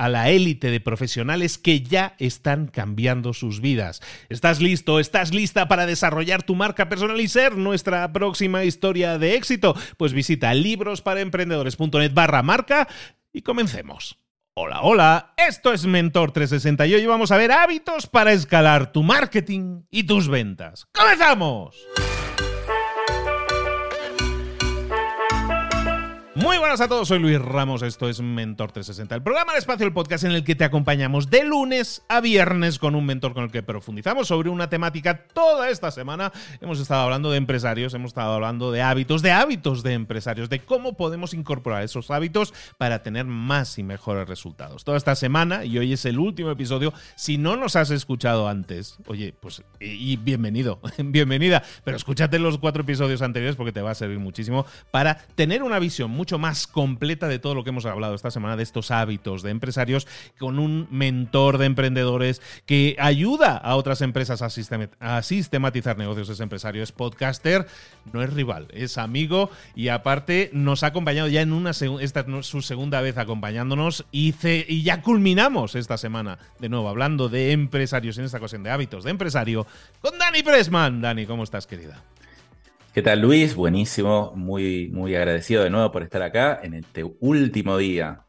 a la élite de profesionales que ya están cambiando sus vidas. ¿Estás listo? ¿Estás lista para desarrollar tu marca personal y ser nuestra próxima historia de éxito? Pues visita librosparaemprendedores.net barra marca y comencemos. Hola, hola, esto es Mentor 360 y hoy vamos a ver hábitos para escalar tu marketing y tus ventas. ¡Comenzamos! Muy buenas a todos, soy Luis Ramos, esto es Mentor 360, el programa de espacio, el podcast en el que te acompañamos de lunes a viernes con un mentor con el que profundizamos sobre una temática toda esta semana. Hemos estado hablando de empresarios, hemos estado hablando de hábitos, de hábitos de empresarios, de cómo podemos incorporar esos hábitos para tener más y mejores resultados. Toda esta semana, y hoy es el último episodio, si no nos has escuchado antes, oye, pues y bienvenido, bienvenida, pero escúchate los cuatro episodios anteriores porque te va a servir muchísimo para tener una visión mucho más completa de todo lo que hemos hablado esta semana de estos hábitos de empresarios con un mentor de emprendedores que ayuda a otras empresas a, sistematizar negocios. Es empresario, es podcaster, no es rival, es amigo y aparte nos ha acompañado ya en una esta es su segunda vez acompañándonos y, ya culminamos esta semana de nuevo hablando de empresarios en esta ocasión de hábitos de empresario con Dani Pressman. Dani, ¿cómo estás, querida? ¿Qué tal Luis? Buenísimo, muy, muy agradecido de nuevo por estar acá en este último día.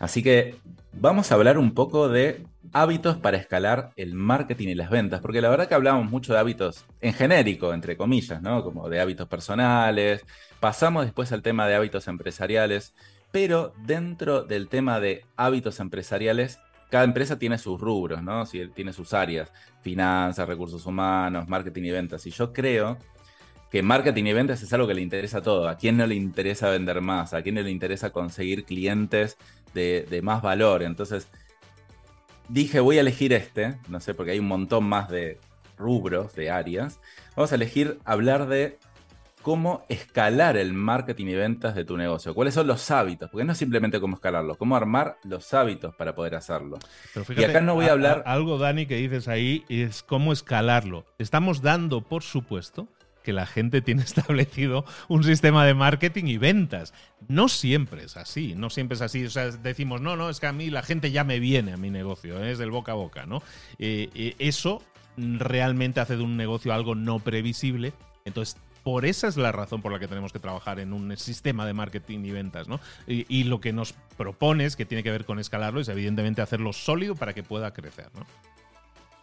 Así que vamos a hablar un poco de hábitos para escalar el marketing y las ventas, porque la verdad que hablamos mucho de hábitos en genérico, entre comillas, ¿no? Como de hábitos personales, pasamos después al tema de hábitos empresariales, pero dentro del tema de hábitos empresariales, cada empresa tiene sus rubros, ¿no? Tiene sus áreas, finanzas, recursos humanos, marketing y ventas, y yo creo que marketing y ventas es algo que le interesa a todo. ¿A quién no le interesa vender más? ¿A quién no le interesa conseguir clientes de, más valor? Entonces, dije, voy a elegir este, no sé, porque hay un montón más de rubros, de áreas. Vamos a elegir hablar de cómo escalar el marketing y ventas de tu negocio. ¿Cuáles son los hábitos? Porque no es simplemente cómo escalarlo, cómo armar los hábitos para poder hacerlo. y acá no voy a hablar... algo, Dani, que dices ahí es cómo escalarlo. Estamos dando, por supuesto, que la gente tiene establecido un sistema de marketing y ventas. No siempre es así, no siempre es así. O sea, decimos, no, no, es que a mí la gente ya me viene a mi negocio, ¿eh? es del boca a boca, ¿no? Eh, eh, eso realmente hace de un negocio algo no previsible. Entonces, por esa es la razón por la que tenemos que trabajar en un sistema de marketing y ventas, ¿no? Y, y lo que nos propones, que tiene que ver con escalarlo, es evidentemente hacerlo sólido para que pueda crecer, ¿no?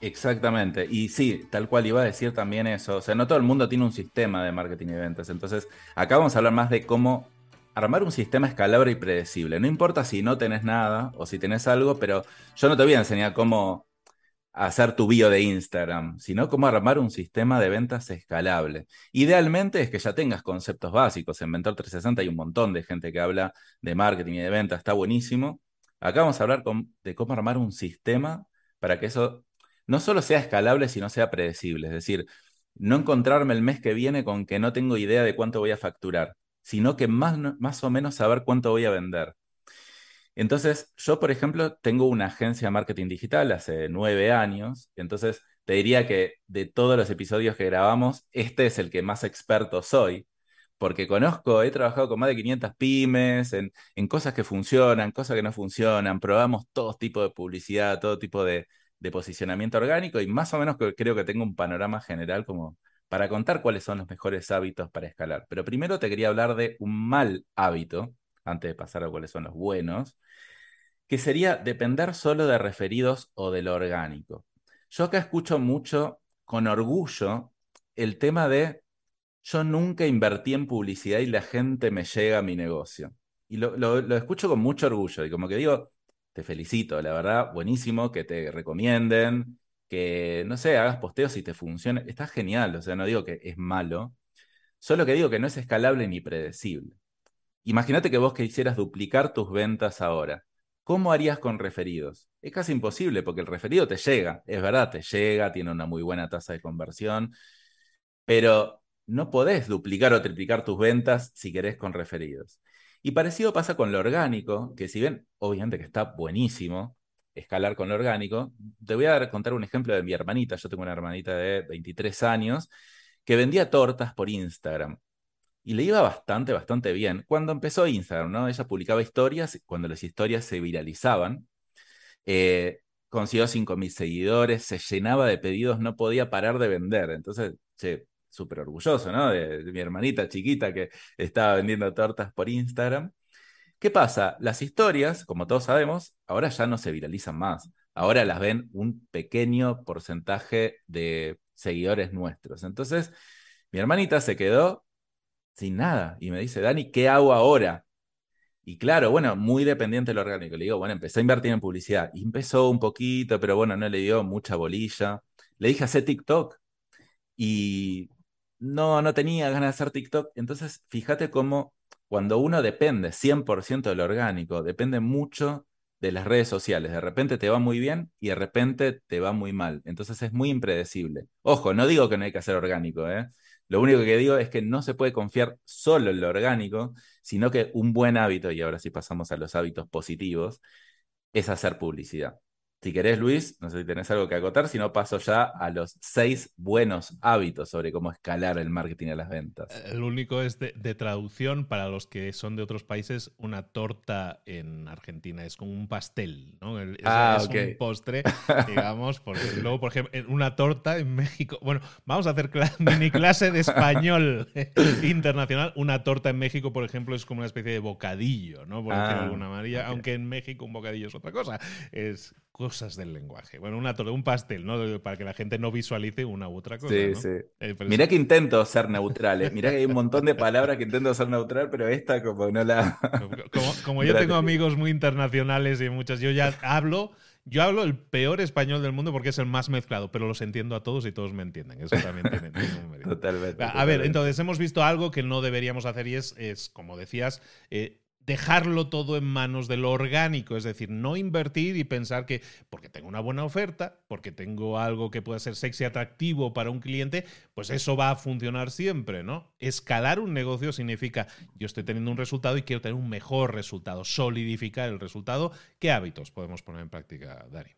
Exactamente. Y sí, tal cual iba a decir también eso. O sea, no todo el mundo tiene un sistema de marketing y ventas. Entonces, acá vamos a hablar más de cómo armar un sistema escalable y predecible. No importa si no tenés nada o si tenés algo, pero yo no te voy a enseñar cómo hacer tu bio de Instagram, sino cómo armar un sistema de ventas escalable. Idealmente es que ya tengas conceptos básicos. En Mentor 360 hay un montón de gente que habla de marketing y de ventas, está buenísimo. Acá vamos a hablar de cómo armar un sistema para que eso no solo sea escalable, sino sea predecible. Es decir, no encontrarme el mes que viene con que no tengo idea de cuánto voy a facturar, sino que más, más o menos saber cuánto voy a vender. Entonces, yo, por ejemplo, tengo una agencia de marketing digital hace nueve años, entonces te diría que de todos los episodios que grabamos, este es el que más experto soy, porque conozco, he trabajado con más de 500 pymes, en, cosas que funcionan, cosas que no funcionan, probamos todo tipo de publicidad, todo tipo de, de posicionamiento orgánico y más o menos creo que tengo un panorama general como para contar cuáles son los mejores hábitos para escalar. Pero primero te quería hablar de un mal hábito, antes de pasar a cuáles son los buenos, que sería depender solo de referidos o de lo orgánico. Yo acá escucho mucho con orgullo el tema de yo nunca invertí en publicidad y la gente me llega a mi negocio. Y lo, escucho con mucho orgullo y como que digo, te felicito, la verdad, buenísimo que te recomienden, que, no sé, hagas posteos y te funcione. Está genial, o sea, no digo que es malo, solo que digo que no es escalable ni predecible. Imagínate que vos quisieras duplicar tus ventas ahora. ¿Cómo harías con referidos? Es casi imposible porque el referido te llega, es verdad, te llega, tiene una muy buena tasa de conversión, pero no podés duplicar o triplicar tus ventas si querés con referidos. Y parecido pasa con lo orgánico, que si bien obviamente que está buenísimo escalar con lo orgánico, te voy a contar un ejemplo de mi hermanita. Yo tengo una hermanita de 23 años que vendía tortas por Instagram. Y le iba bastante, bastante bien. Cuando empezó Instagram, ¿no? Ella publicaba historias, cuando las historias se viralizaban, eh, consiguió 5.000 seguidores, se llenaba de pedidos, no podía parar de vender. Entonces, che, súper orgulloso, ¿no? De, mi hermanita chiquita que estaba vendiendo tortas por Instagram. ¿Qué pasa? Las historias, como todos sabemos, ahora ya no se viralizan más. Ahora las ven un pequeño porcentaje de seguidores nuestros. Entonces, mi hermanita se quedó sin nada y me dice, Dani, ¿qué hago ahora? Y claro, bueno, muy dependiente del orgánico. Le digo, bueno, empecé a invertir en publicidad. Y empezó un poquito, pero bueno, no le dio mucha bolilla. Le dije, hace TikTok. Y no, no tenía ganas de hacer TikTok. Entonces, fíjate cómo cuando uno depende 100% del orgánico, depende mucho de las redes sociales. De repente te va muy bien y de repente te va muy mal. Entonces es muy impredecible. Ojo, no digo que no hay que hacer orgánico, ¿eh? Lo único que digo es que no se puede confiar solo en lo orgánico, sino que un buen hábito, y ahora sí pasamos a los hábitos positivos, es hacer publicidad. Si querés, Luis, no sé si tenés algo que acotar, si no paso ya a los seis buenos hábitos sobre cómo escalar el marketing a las ventas. El único es de, traducción para los que son de otros países, una torta en Argentina es como un pastel, ¿no? es, ah, un postre, digamos, porque luego, por ejemplo, una torta en México, bueno, vamos a hacer mini clase de español internacional, una torta en México, por ejemplo, es como una especie de bocadillo, ¿no? Por decirlo de ah, alguna manera, aunque en México un bocadillo es otra cosa. Es cosas del lenguaje. Bueno, una, un pastel, ¿no? Para que la gente no visualice una u otra cosa. Sí, sí. Eh, Mirá que intento ser neutral. ¿eh? Mirá que hay un montón de palabras que intento ser neutral, pero esta como no la... como, yo tengo amigos muy internacionales y muchas, yo ya hablo... Yo hablo el peor español del mundo porque es el más mezclado, pero los entiendo a todos y todos me entienden. Eso también tiene, un mérito. Totalmente. A, ver, entonces hemos visto algo que no deberíamos hacer y es, es como decías, eh, dejarlo todo en manos de lo orgánico, es decir, no invertir y pensar que porque tengo una buena oferta, porque tengo algo que pueda ser sexy atractivo para un cliente, pues eso va a funcionar siempre, ¿no? Escalar un negocio significa yo estoy teniendo un resultado y quiero tener un mejor resultado, solidificar el resultado. ¿Qué hábitos podemos poner en práctica, Dani?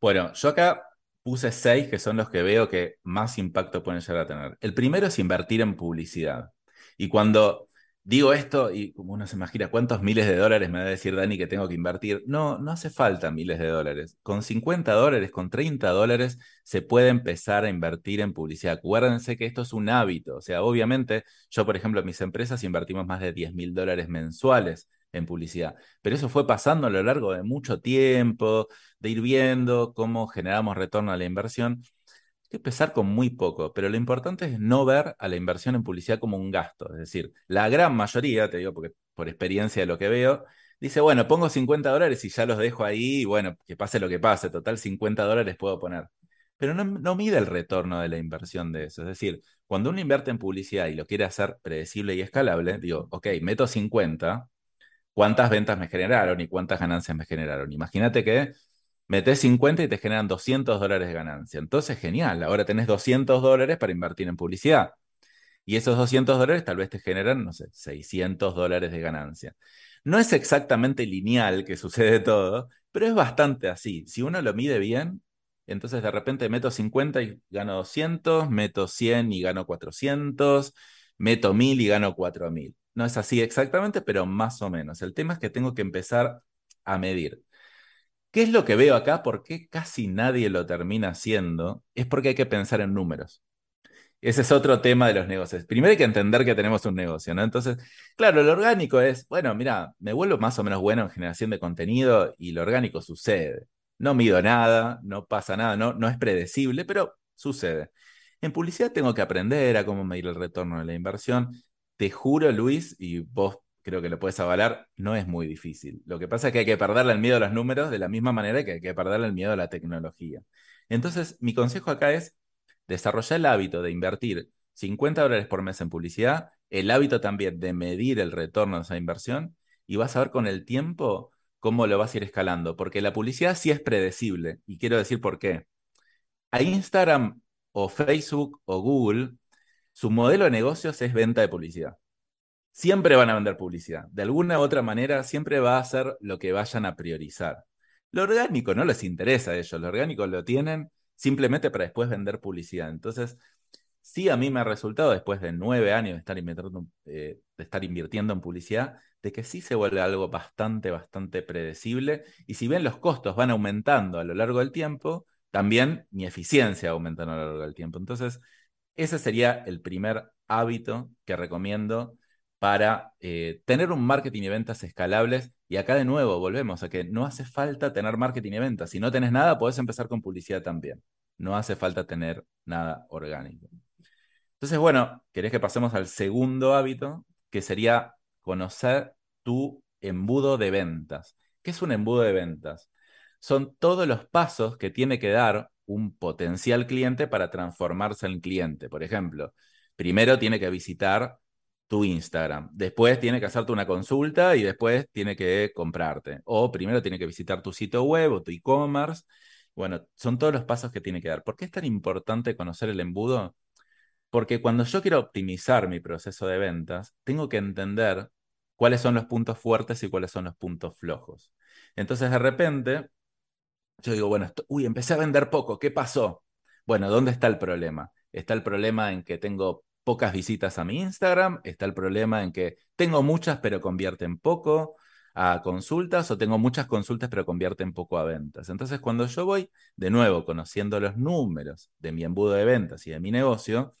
Bueno, yo acá puse seis que son los que veo que más impacto pueden llegar a tener. El primero es invertir en publicidad. Y cuando Digo esto y como uno se imagina cuántos miles de dólares me va a decir Dani que tengo que invertir. No, no hace falta miles de dólares. Con 50 dólares, con 30 dólares, se puede empezar a invertir en publicidad. Acuérdense que esto es un hábito. O sea, obviamente, yo, por ejemplo, en mis empresas invertimos más de 10 mil dólares mensuales en publicidad. Pero eso fue pasando a lo largo de mucho tiempo, de ir viendo cómo generamos retorno a la inversión que empezar con muy poco, pero lo importante es no ver a la inversión en publicidad como un gasto. Es decir, la gran mayoría, te digo porque por experiencia de lo que veo, dice, bueno, pongo 50 dólares y ya los dejo ahí y bueno, que pase lo que pase, total 50 dólares puedo poner. Pero no, no mide el retorno de la inversión de eso. Es decir, cuando uno invierte en publicidad y lo quiere hacer predecible y escalable, digo, ok, meto 50, ¿cuántas ventas me generaron y cuántas ganancias me generaron? Imagínate que metes 50 y te generan 200 dólares de ganancia. Entonces, genial, ahora tenés 200 dólares para invertir en publicidad. Y esos 200 dólares tal vez te generan, no sé, 600 dólares de ganancia. No es exactamente lineal que sucede todo, pero es bastante así. Si uno lo mide bien, entonces de repente meto 50 y gano 200, meto 100 y gano 400, meto 1000 y gano 4000. No es así exactamente, pero más o menos. El tema es que tengo que empezar a medir. ¿Qué es lo que veo acá? ¿Por qué casi nadie lo termina haciendo? Es porque hay que pensar en números. Ese es otro tema de los negocios. Primero hay que entender que tenemos un negocio, ¿no? Entonces, claro, lo orgánico es, bueno, mira, me vuelvo más o menos bueno en generación de contenido y lo orgánico sucede. No mido nada, no pasa nada, no, no es predecible, pero sucede. En publicidad tengo que aprender a cómo medir el retorno de la inversión. Te juro, Luis, y vos creo que lo puedes avalar, no es muy difícil. Lo que pasa es que hay que perderle el miedo a los números de la misma manera que hay que perderle el miedo a la tecnología. Entonces, mi consejo acá es desarrollar el hábito de invertir 50 dólares por mes en publicidad, el hábito también de medir el retorno de esa inversión y vas a ver con el tiempo cómo lo vas a ir escalando, porque la publicidad sí es predecible y quiero decir por qué. A Instagram o Facebook o Google, su modelo de negocios es venta de publicidad siempre van a vender publicidad. De alguna u otra manera, siempre va a ser lo que vayan a priorizar. Lo orgánico no les interesa a ellos, lo orgánico lo tienen simplemente para después vender publicidad. Entonces, sí a mí me ha resultado, después de nueve años de estar, invirtiendo, eh, en publicidad, de que sí se vuelve algo bastante, bastante predecible. Y si bien los costos van aumentando a lo largo del tiempo, también mi eficiencia aumenta a lo largo del tiempo. Entonces, ese sería el primer hábito que recomiendo para eh, tener un marketing y ventas escalables. Y acá de nuevo volvemos a que no hace falta tener marketing y ventas. Si no tenés nada, podés empezar con publicidad también. No hace falta tener nada orgánico. Entonces, bueno, querés que pasemos al segundo hábito, que sería conocer tu embudo de ventas. ¿Qué es un embudo de ventas? Son todos los pasos que tiene que dar un potencial cliente para transformarse en cliente. Por ejemplo, primero tiene que visitar tu Instagram. Después tiene que hacerte una consulta y después tiene que comprarte. O primero tiene que visitar tu sitio web o tu e-commerce. Bueno, son todos los pasos que tiene que dar. ¿Por qué es tan importante conocer el embudo? Porque cuando yo quiero optimizar mi proceso de ventas, tengo que entender cuáles son los puntos fuertes y cuáles son los puntos flojos. Entonces, de repente, yo digo, bueno, uy, empecé a vender poco, ¿qué pasó? Bueno, ¿dónde está el problema? Está el problema en que tengo pocas visitas a mi Instagram, está el problema en que tengo muchas pero convierten poco a consultas o tengo muchas consultas pero convierten poco a ventas. Entonces cuando yo voy de nuevo conociendo los números de mi embudo de ventas y de mi negocio,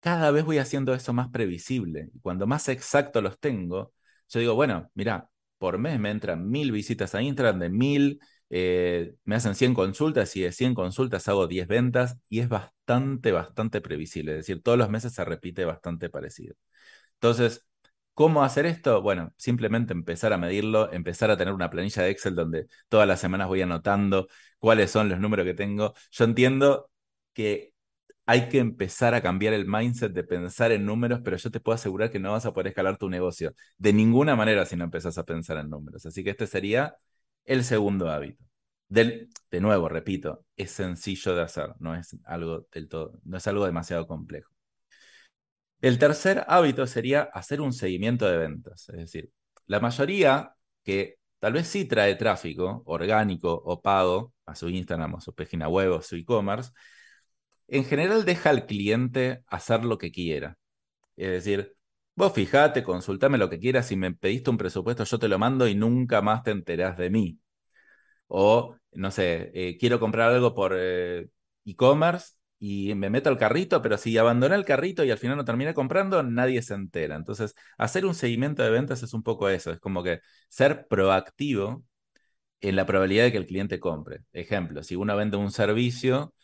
cada vez voy haciendo eso más previsible. Y cuando más exacto los tengo, yo digo, bueno, mira, por mes me entran mil visitas a Instagram, de mil eh, me hacen 100 consultas y de 100 consultas hago 10 ventas y es bastante, bastante previsible. Es decir, todos los meses se repite bastante parecido. Entonces, ¿cómo hacer esto? Bueno, simplemente empezar a medirlo, empezar a tener una planilla de Excel donde todas las semanas voy anotando cuáles son los números que tengo. Yo entiendo que hay que empezar a cambiar el mindset de pensar en números, pero yo te puedo asegurar que no vas a poder escalar tu negocio de ninguna manera si no empezás a pensar en números. Así que este sería el segundo hábito. de nuevo, repito, es sencillo de hacer, no es algo del todo, no es algo demasiado complejo. El tercer hábito sería hacer un seguimiento de ventas. Es decir, la mayoría que tal vez sí trae tráfico orgánico o pago a su Instagram o su página web o su e-commerce, en general deja al cliente hacer lo que quiera. Es decir, Vos fijate, consultame lo que quieras, si me pediste un presupuesto yo te lo mando y nunca más te enterás de mí. O, no sé, eh, quiero comprar algo por eh, e-commerce y me meto al carrito, pero si abandoné el carrito y al final no terminé comprando, nadie se entera. Entonces, hacer un seguimiento de ventas es un poco eso, es como que ser proactivo en la probabilidad de que el cliente compre. Ejemplo, si uno vende un servicio,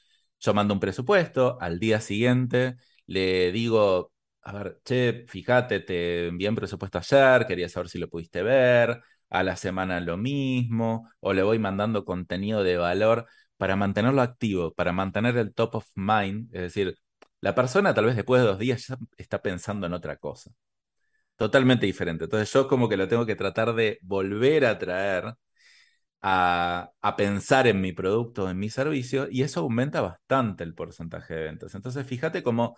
yo mando un presupuesto, al día siguiente le digo, a ver, che, fíjate, te envié un presupuesto ayer, quería saber si lo pudiste ver, a la semana lo mismo, o le voy mandando contenido de valor para mantenerlo activo, para mantener el top of mind, es decir, la persona tal vez después de dos días ya está pensando en otra cosa, totalmente diferente. Entonces yo como que lo tengo que tratar de volver a traer a, a, pensar en mi producto, en mi servicio, y eso aumenta bastante el porcentaje de ventas. Entonces, fíjate cómo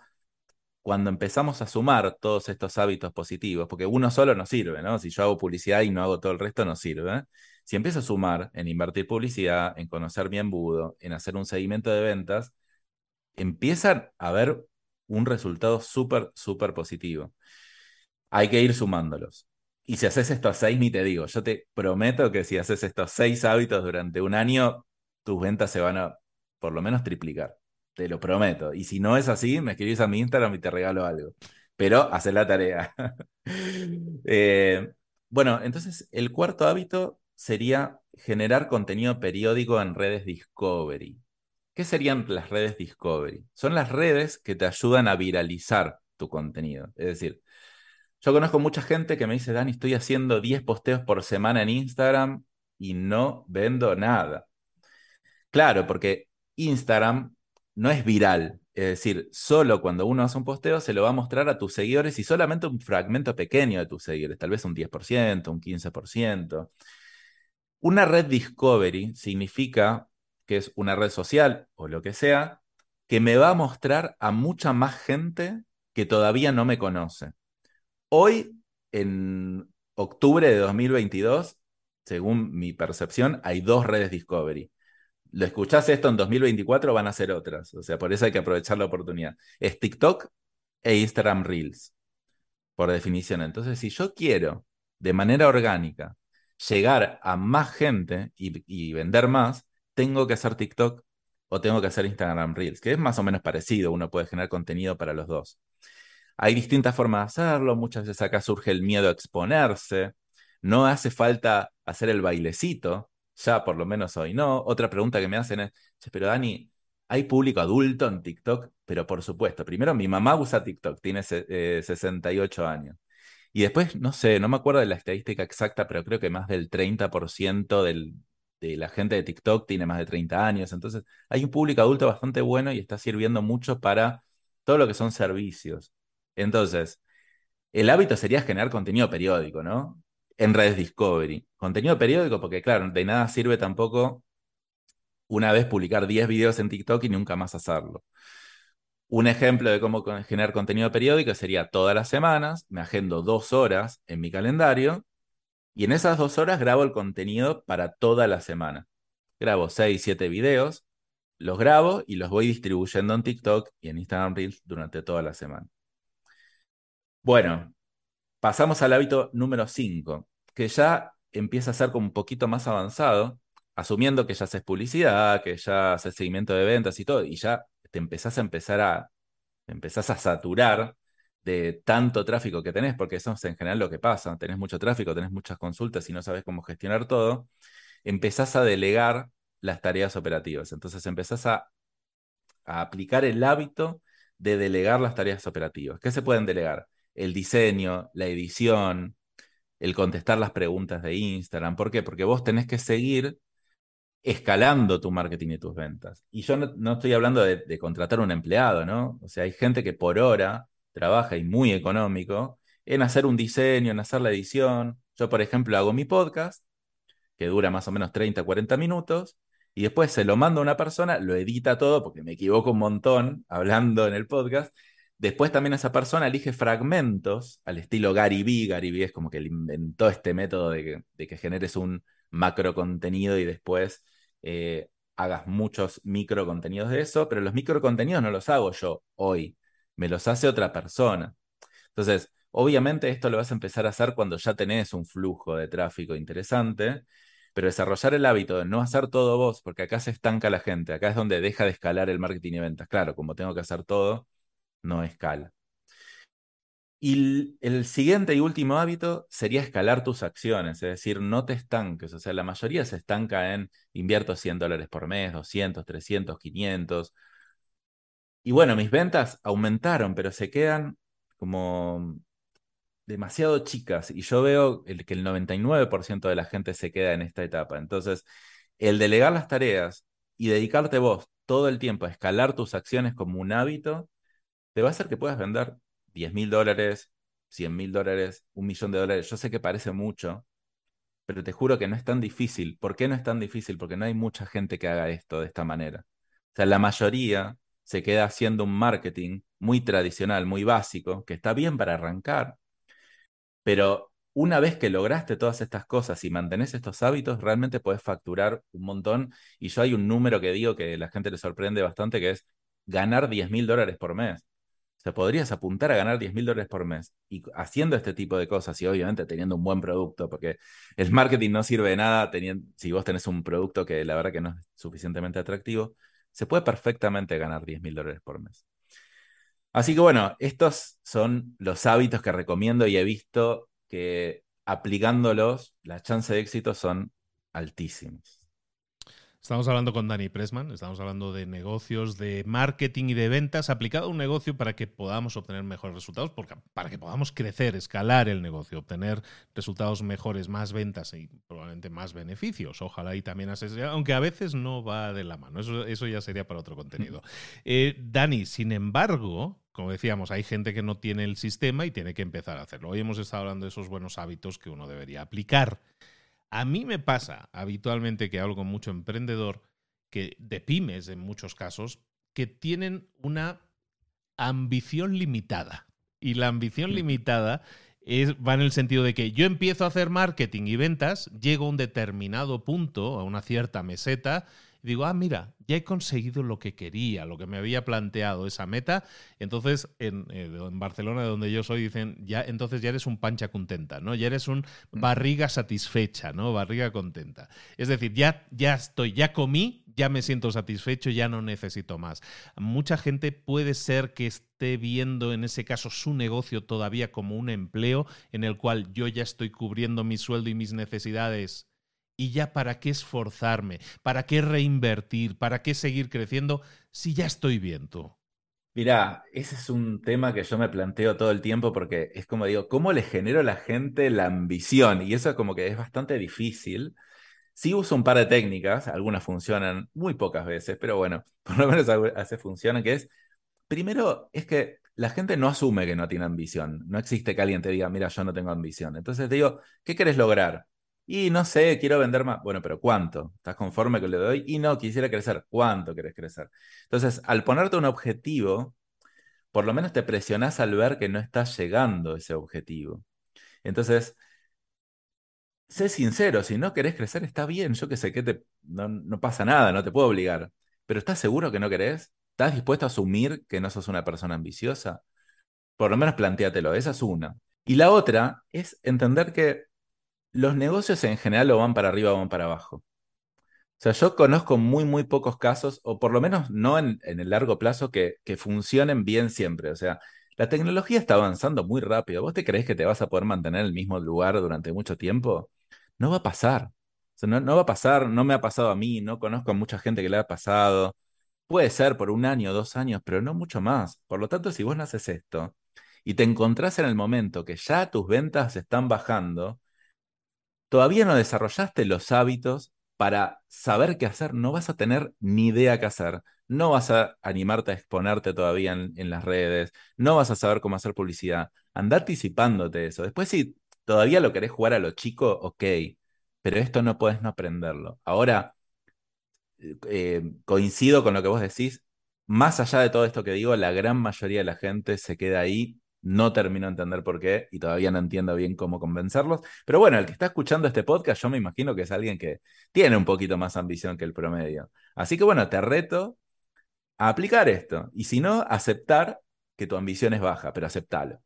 cuando empezamos a sumar todos estos hábitos positivos, porque uno solo no sirve, ¿no? Si yo hago publicidad y no hago todo el resto, no sirve. Si empiezo a sumar en invertir publicidad, en conocer mi embudo, en hacer un seguimiento de ventas, empiezan a haber un resultado súper, súper positivo. Hay que ir sumándolos. Y si haces estos seis, ni te digo, yo te prometo que si haces estos seis hábitos durante un año, tus ventas se van a por lo menos triplicar. Te lo prometo. Y si no es así, me escribís a mi Instagram y te regalo algo. Pero hacer la tarea. Eh, bueno, entonces el cuarto hábito sería generar contenido periódico en redes Discovery. ¿Qué serían las redes Discovery? Son las redes que te ayudan a viralizar tu contenido. Es decir, yo conozco mucha gente que me dice, Dani, estoy haciendo 10 posteos por semana en Instagram y no vendo nada. Claro, porque Instagram no es viral. Es decir, solo cuando uno hace un posteo se lo va a mostrar a tus seguidores y solamente un fragmento pequeño de tus seguidores, tal vez un 10%, un 15%. Una red Discovery significa que es una red social o lo que sea, que me va a mostrar a mucha más gente que todavía no me conoce. Hoy, en octubre de 2022, según mi percepción, hay dos redes Discovery lo escuchás esto en 2024, van a ser otras. O sea, por eso hay que aprovechar la oportunidad. Es TikTok e Instagram Reels, por definición. Entonces, si yo quiero de manera orgánica llegar a más gente y, vender más, tengo que hacer TikTok o tengo que hacer Instagram Reels, que es más o menos parecido, uno puede generar contenido para los dos. Hay distintas formas de hacerlo, muchas veces acá surge el miedo a exponerse, no hace falta hacer el bailecito, ya por lo menos hoy no. Otra pregunta que me hacen es, pero Dani, ¿hay público adulto en TikTok? Pero por supuesto, primero mi mamá usa TikTok, tiene 68 eh, años. Y después, no sé, no me acuerdo de la estadística exacta, pero creo que más del 30% del, de la gente de TikTok tiene más de 30 años. Entonces, hay un público adulto bastante bueno y está sirviendo mucho para todo lo que son servicios. Entonces, el hábito sería generar contenido periódico, ¿no? En redes Discovery. Contenido periódico, porque claro, de nada sirve tampoco una vez publicar 10 videos en TikTok y nunca más hacerlo. Un ejemplo de cómo generar contenido periódico sería todas las semanas, me agendo dos horas en mi calendario y en esas dos horas grabo el contenido para toda la semana. Grabo 6, 7 videos, los grabo y los voy distribuyendo en TikTok y en Instagram Reels durante toda la semana. Bueno, Pasamos al hábito número 5, que ya empieza a ser como un poquito más avanzado, asumiendo que ya haces publicidad, que ya haces seguimiento de ventas y todo, y ya te empezás a empezar a, empezás a saturar de tanto tráfico que tenés, porque eso es en general lo que pasa, tenés mucho tráfico, tenés muchas consultas y no sabes cómo gestionar todo, empezás a delegar las tareas operativas. Entonces empezás a, a aplicar el hábito de delegar las tareas operativas. ¿Qué se pueden delegar? El diseño, la edición, el contestar las preguntas de Instagram. ¿Por qué? Porque vos tenés que seguir escalando tu marketing y tus ventas. Y yo no, estoy hablando de, contratar un empleado, ¿no? O sea, hay gente que por hora trabaja y muy económico en hacer un diseño, en hacer la edición. Yo, por ejemplo, hago mi podcast, que dura más o menos 30, 40 minutos, y después se lo mando a una persona, lo edita todo, porque me equivoco un montón hablando en el podcast, Después también esa persona elige fragmentos al estilo Gary Vee. Gary Vee es como que inventó este método de que, generes un macro contenido y después eh, hagas muchos micro contenidos de eso, pero los micro contenidos no los hago yo hoy, me los hace otra persona. Entonces, obviamente esto lo vas a empezar a hacer cuando ya tenés un flujo de tráfico interesante, pero desarrollar el hábito de no hacer todo vos, porque acá se estanca la gente, acá es donde deja de escalar el marketing y ventas. Claro, como tengo que hacer todo, no escala. Y el, siguiente y último hábito sería escalar tus acciones, es decir, no te estanques. O sea, la mayoría se estanca en invierto 100 dólares por mes, 200, 300, 500. Y bueno, mis ventas aumentaron, pero se quedan como demasiado chicas. Y yo veo el, que el 99% de la gente se queda en esta etapa. Entonces, el delegar las tareas y dedicarte vos todo el tiempo a escalar tus acciones como un hábito te va a hacer que puedas vender 10 mil dólares, 100 mil dólares, un millón de dólares. Yo sé que parece mucho, pero te juro que no es tan difícil. ¿Por qué no es tan difícil? Porque no hay mucha gente que haga esto de esta manera. O sea, la mayoría se queda haciendo un marketing muy tradicional, muy básico, que está bien para arrancar, pero una vez que lograste todas estas cosas y mantenés estos hábitos, realmente puedes facturar un montón. Y yo hay un número que digo que la gente le sorprende bastante, que es ganar 10 mil dólares por mes. O sea, podrías apuntar a ganar 10 mil dólares por mes y haciendo este tipo de cosas y obviamente teniendo un buen producto, porque el marketing no sirve de nada teniendo, si vos tenés un producto que la verdad que no es suficientemente atractivo, se puede perfectamente ganar 10 mil dólares por mes. Así que bueno, estos son los hábitos que recomiendo y he visto que aplicándolos, las chances de éxito son altísimas. Estamos hablando con Dani Pressman, estamos hablando de negocios, de marketing y de ventas aplicado a un negocio para que podamos obtener mejores resultados, porque, para que podamos crecer, escalar el negocio, obtener resultados mejores, más ventas y probablemente más beneficios. Ojalá y también así aunque a veces no va de la mano. Eso, eso ya sería para otro contenido. Eh, Dani, sin embargo, como decíamos, hay gente que no tiene el sistema y tiene que empezar a hacerlo. Hoy hemos estado hablando de esos buenos hábitos que uno debería aplicar. A mí me pasa habitualmente que hablo con mucho emprendedor, que de pymes en muchos casos, que tienen una ambición limitada. Y la ambición limitada es, va en el sentido de que yo empiezo a hacer marketing y ventas, llego a un determinado punto, a una cierta meseta, y digo, ah, mira, ya he conseguido lo que quería, lo que me había planteado, esa meta. Entonces, en, eh, en, Barcelona, de donde yo soy, dicen, ya, entonces ya eres un pancha contenta, ¿no? Ya eres un mm. barriga satisfecha, ¿no? Barriga contenta. Es decir, ya, ya estoy, ya comí, ya me siento satisfecho, ya no necesito más. Mucha gente puede ser que esté viendo en ese caso su negocio todavía como un empleo en el cual yo ya estoy cubriendo mi sueldo y mis necesidades y ya para qué esforzarme, para qué reinvertir, para qué seguir creciendo si ya estoy bien tú. Mirá, ese es un tema que yo me planteo todo el tiempo porque es como digo, ¿cómo le genero a la gente la ambición? Y eso como que es bastante difícil. Sí uso un par de técnicas, algunas funcionan muy pocas veces, pero bueno, por lo menos así funcionan, que es, primero es que la gente no asume que no tiene ambición. No existe que alguien te diga, mira, yo no tengo ambición. Entonces te digo, ¿qué querés lograr? Y no sé, quiero vender más. Bueno, pero ¿cuánto? ¿Estás conforme que le doy? Y no, quisiera crecer. ¿Cuánto querés crecer? Entonces, al ponerte un objetivo, por lo menos te presionás al ver que no estás llegando a ese objetivo. Entonces, sé sincero, si no querés crecer está bien, yo que sé que no, no pasa nada, no te puedo obligar. Pero ¿estás seguro que no querés? ¿Estás dispuesto a asumir que no sos una persona ambiciosa? Por lo menos planteatelo, esa es una. Y la otra es entender que los negocios en general o van para arriba o van para abajo. O sea, yo conozco muy, muy pocos casos, o por lo menos no en, el largo plazo, que, que, funcionen bien siempre. O sea, la tecnología está avanzando muy rápido. ¿Vos te crees que te vas a poder mantener en el mismo lugar durante mucho tiempo? No va a pasar. No, no va a pasar, no me ha pasado a mí, no conozco a mucha gente que le ha pasado. Puede ser por un año, dos años, pero no mucho más. Por lo tanto, si vos no haces esto y te encontrás en el momento que ya tus ventas están bajando, todavía no desarrollaste los hábitos para saber qué hacer, no vas a tener ni idea qué hacer, no vas a animarte a exponerte todavía en, las redes, no vas a saber cómo hacer publicidad. Anda anticipándote eso. Después, si todavía lo querés jugar a lo chico, ok, pero esto no puedes no aprenderlo. Ahora, eh, coincido con lo que vos decís, más allá de todo esto que digo, la gran mayoría de la gente se queda ahí no termino de entender por qué y todavía no entiendo bien cómo convencerlos. Pero bueno, el que está escuchando este podcast, yo me imagino que es alguien que tiene un poquito más ambición que el promedio. Así que bueno, te reto a aplicar esto. Y si no, aceptar que tu ambición es baja, pero aceptalo.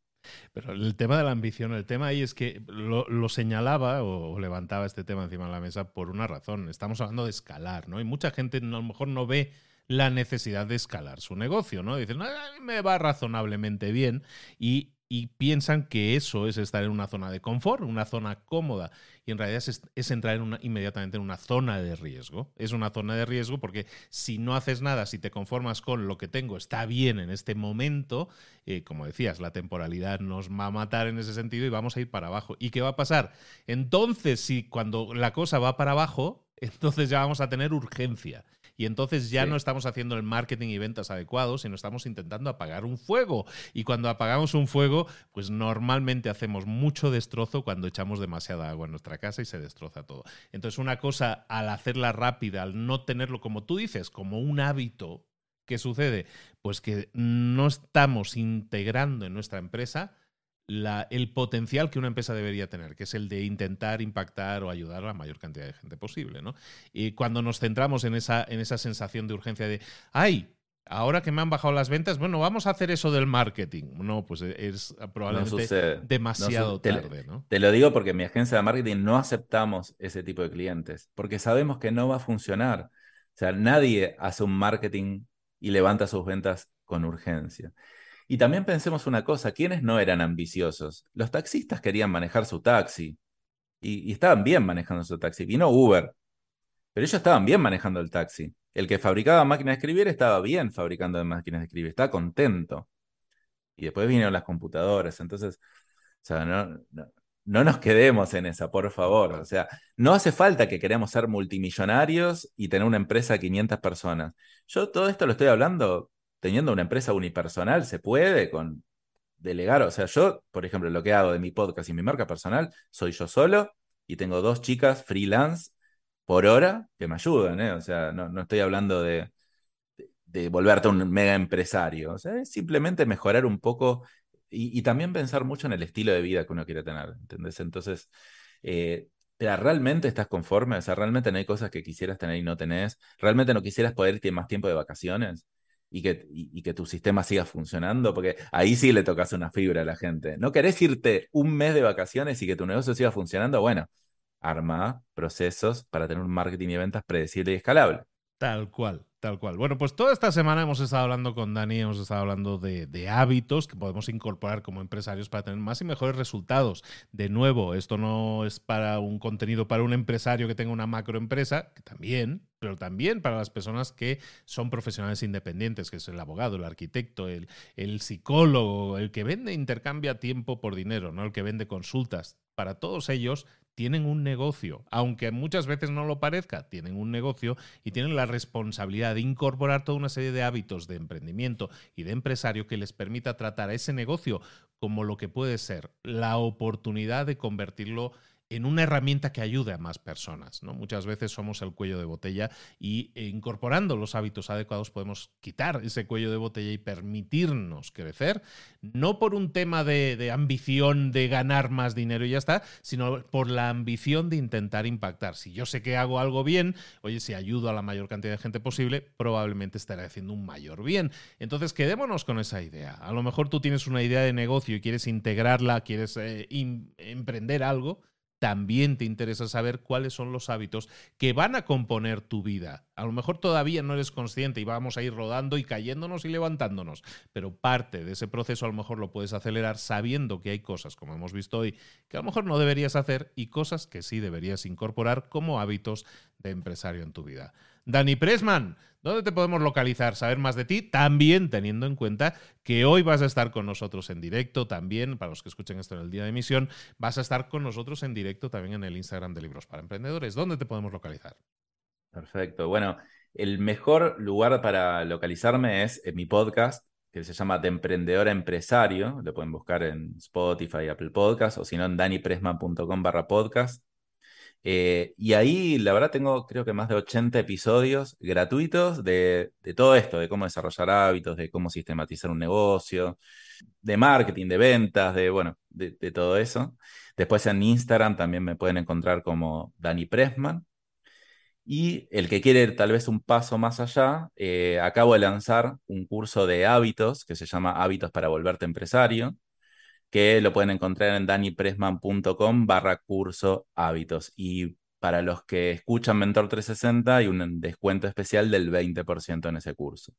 Pero el tema de la ambición, el tema ahí es que lo, señalaba o, levantaba este tema encima de la mesa por una razón. Estamos hablando de escalar, ¿no? Y mucha gente a lo mejor no ve la necesidad de escalar su negocio, ¿no? Dicen, me va razonablemente bien y, piensan que eso es estar en una zona de confort, una zona cómoda. Y en realidad es, entrar inmediatamente en una zona de riesgo. Es una zona de riesgo porque si no haces nada, si te conformas con lo que tengo, está bien en este momento, eh, como decías, la temporalidad nos va a matar en ese sentido y vamos a ir para abajo. ¿Y qué va a pasar? Entonces, si cuando la cosa va para abajo, entonces ya vamos a tener urgencia Y entonces ya no estamos haciendo el marketing y ventas adecuados, sino estamos intentando apagar un fuego. Y cuando apagamos un fuego, pues normalmente hacemos mucho destrozo cuando echamos demasiada agua en nuestra casa y se destroza todo. Entonces una cosa al hacerla rápida, al no tenerlo como tú dices, como un hábito, ¿qué sucede? Pues que no estamos integrando en nuestra empresa el potencial que una empresa debería tener, que es el de intentar impactar o ayudar a la mayor cantidad de gente posible. ¿no? Y cuando nos centramos en esa, en esa sensación de urgencia de, ay, ahora que me han bajado las ventas, bueno, vamos a hacer eso del marketing. No, pues es probablemente demasiado tarde. ¿no? Te lo digo porque en mi agencia de marketing no aceptamos ese tipo de clientes, porque sabemos que no va a funcionar. O sea, nadie hace un marketing y levanta sus ventas con urgencia. Y también pensemos una cosa, ¿quiénes no eran ambiciosos? Los taxistas querían manejar su taxi y, estaban bien manejando su taxi. Vino Uber, pero ellos estaban bien manejando el taxi. El que fabricaba máquinas de escribir estaba bien fabricando máquinas de escribir, estaba contento. Y después vinieron las computadoras. Entonces, o sea, no, no, nos quedemos en esa, por favor. O sea, no hace falta que queramos ser multimillonarios y tener una empresa de 500 personas. Yo todo esto lo estoy hablando teniendo una empresa unipersonal, se puede con delegar. O sea, yo, por ejemplo, lo que hago de mi podcast y mi marca personal, soy yo solo y tengo dos chicas freelance por hora que me ayudan. ¿eh? O sea, no, estoy hablando de, de, volverte un mega empresario. O sea, es simplemente mejorar un poco y, también pensar mucho en el estilo de vida que uno quiere tener. ¿Entendés? Entonces, eh, ¿realmente estás conforme? O sea, ¿realmente no hay cosas que quisieras tener y no tenés? ¿Realmente no quisieras poder irte más tiempo de vacaciones? Y que, y, que tu sistema siga funcionando, porque ahí sí le tocas una fibra a la gente. ¿No querés irte un mes de vacaciones y que tu negocio siga funcionando? Bueno, arma procesos para tener un marketing y ventas predecible y escalable. Tal cual. Tal cual. Bueno, pues toda esta semana hemos estado hablando con Dani, hemos estado hablando de, hábitos que podemos incorporar como empresarios para tener más y mejores resultados. De nuevo, esto no es para un contenido para un empresario que tenga una macroempresa, que también, pero también para las personas que son profesionales independientes, que es el abogado, el arquitecto, el, el psicólogo, el que vende, intercambia tiempo por dinero, ¿no? El que vende consultas. Para todos ellos tienen un negocio, aunque muchas veces no lo parezca, tienen un negocio y tienen la responsabilidad de incorporar toda una serie de hábitos de emprendimiento y de empresario que les permita tratar a ese negocio como lo que puede ser la oportunidad de convertirlo en una herramienta que ayude a más personas. ¿no? Muchas veces somos el cuello de botella y eh, incorporando los hábitos adecuados podemos quitar ese cuello de botella y permitirnos crecer, no por un tema de, ambición de ganar más dinero y ya está, sino por la ambición de intentar impactar. Si yo sé que hago algo bien, oye, si ayudo a la mayor cantidad de gente posible, probablemente estaré haciendo un mayor bien. Entonces, quedémonos con esa idea. A lo mejor tú tienes una idea de negocio y quieres integrarla, quieres eh, emprender algo también te interesa saber cuáles son los hábitos que van a componer tu vida. A lo mejor todavía no eres consciente y vamos a ir rodando y cayéndonos y levantándonos, pero parte de ese proceso a lo mejor lo puedes acelerar sabiendo que hay cosas, como hemos visto hoy, que a lo mejor no deberías hacer y cosas que sí deberías incorporar como hábitos de empresario en tu vida. Dani Pressman, ¿dónde te podemos localizar? Saber más de ti, también teniendo en cuenta que hoy vas a estar con nosotros en directo, también, para los que escuchen esto en el día de emisión, vas a estar con nosotros en directo también en el Instagram de Libros para Emprendedores. ¿Dónde te podemos localizar? Perfecto. Bueno, el mejor lugar para localizarme es en mi podcast, que se llama De Emprendedor Empresario. Lo pueden buscar en Spotify, Apple Podcast, o si no en danipresman.com barra podcast. Eh, y ahí, la verdad, tengo creo que más de 80 episodios gratuitos de, todo esto, de cómo desarrollar hábitos, de cómo sistematizar un negocio, de marketing, de ventas, de, bueno, de, todo eso. Después en Instagram también me pueden encontrar como Dani Pressman. Y el que quiere tal vez un paso más allá, eh, acabo de lanzar un curso de hábitos que se llama Hábitos para volverte empresario que lo pueden encontrar en danipresman.com barra curso hábitos. Y para los que escuchan Mentor 360 hay un descuento especial del 20% en ese curso.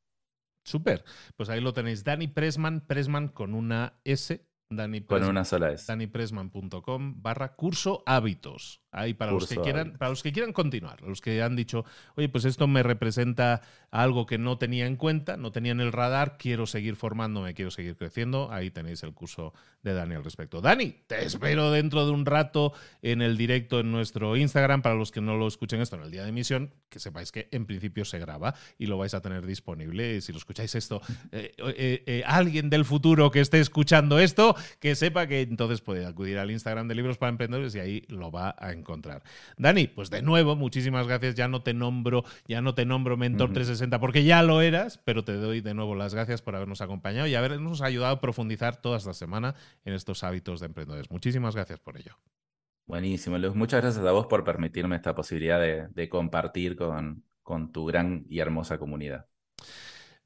Súper. Pues ahí lo tenéis. Dani Pressman, Pressman con una S Dani Con una sola vez. danipresman.com barra curso hábitos. Ahí para los, que quieran, para los que quieran continuar, los que han dicho, oye, pues esto me representa algo que no tenía en cuenta, no tenía en el radar, quiero seguir formándome, quiero seguir creciendo, ahí tenéis el curso de Dani al respecto. Dani, te espero dentro de un rato en el directo en nuestro Instagram, para los que no lo escuchen esto en el día de emisión, que sepáis que en principio se graba y lo vais a tener disponible. Si lo escucháis esto, eh, eh, eh, alguien del futuro que esté escuchando esto, que sepa que entonces puede acudir al Instagram de Libros para Emprendedores y ahí lo va a encontrar encontrar. Dani, pues de nuevo, muchísimas gracias. Ya no te nombro, ya no te nombro Mentor 360 porque ya lo eras, pero te doy de nuevo las gracias por habernos acompañado y habernos ayudado a profundizar toda esta semana en estos hábitos de emprendedores. Muchísimas gracias por ello. Buenísimo, Luz. Muchas gracias a vos por permitirme esta posibilidad de, compartir con, con tu gran y hermosa comunidad.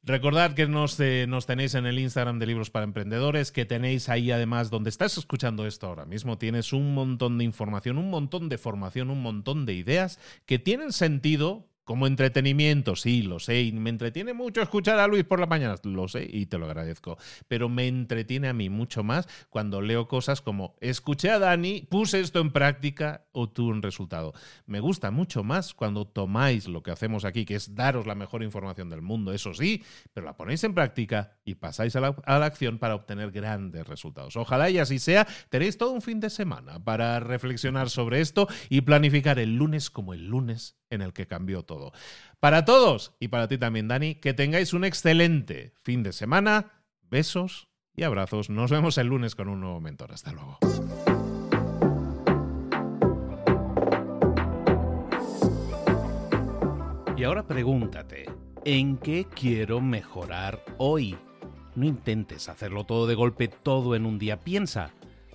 Recordad que nos, eh, nos, tenéis en el Instagram de Libros para Emprendedores, que tenéis ahí además donde estás escuchando esto ahora mismo, tienes un montón de información, un montón de formación, un montón de ideas que tienen sentido como entretenimiento, sí, lo sé, y me entretiene mucho escuchar a Luis por la mañana, lo sé y te lo agradezco, pero me entretiene a mí mucho más cuando leo cosas como escuché a Dani, puse esto en práctica o tuve un resultado. Me gusta mucho más cuando tomáis lo que hacemos aquí, que es daros la mejor información del mundo, eso sí, pero la ponéis en práctica y pasáis a la, a la acción para obtener grandes resultados. Ojalá y así sea, tenéis todo un fin de semana para reflexionar sobre esto y planificar el lunes como el lunes en el que cambió todo. Para todos y para ti también, Dani, que tengáis un excelente fin de semana. Besos y abrazos. Nos vemos el lunes con un nuevo mentor. Hasta luego. Y ahora pregúntate, ¿en qué quiero mejorar hoy? No intentes hacerlo todo de golpe, todo en un día. Piensa,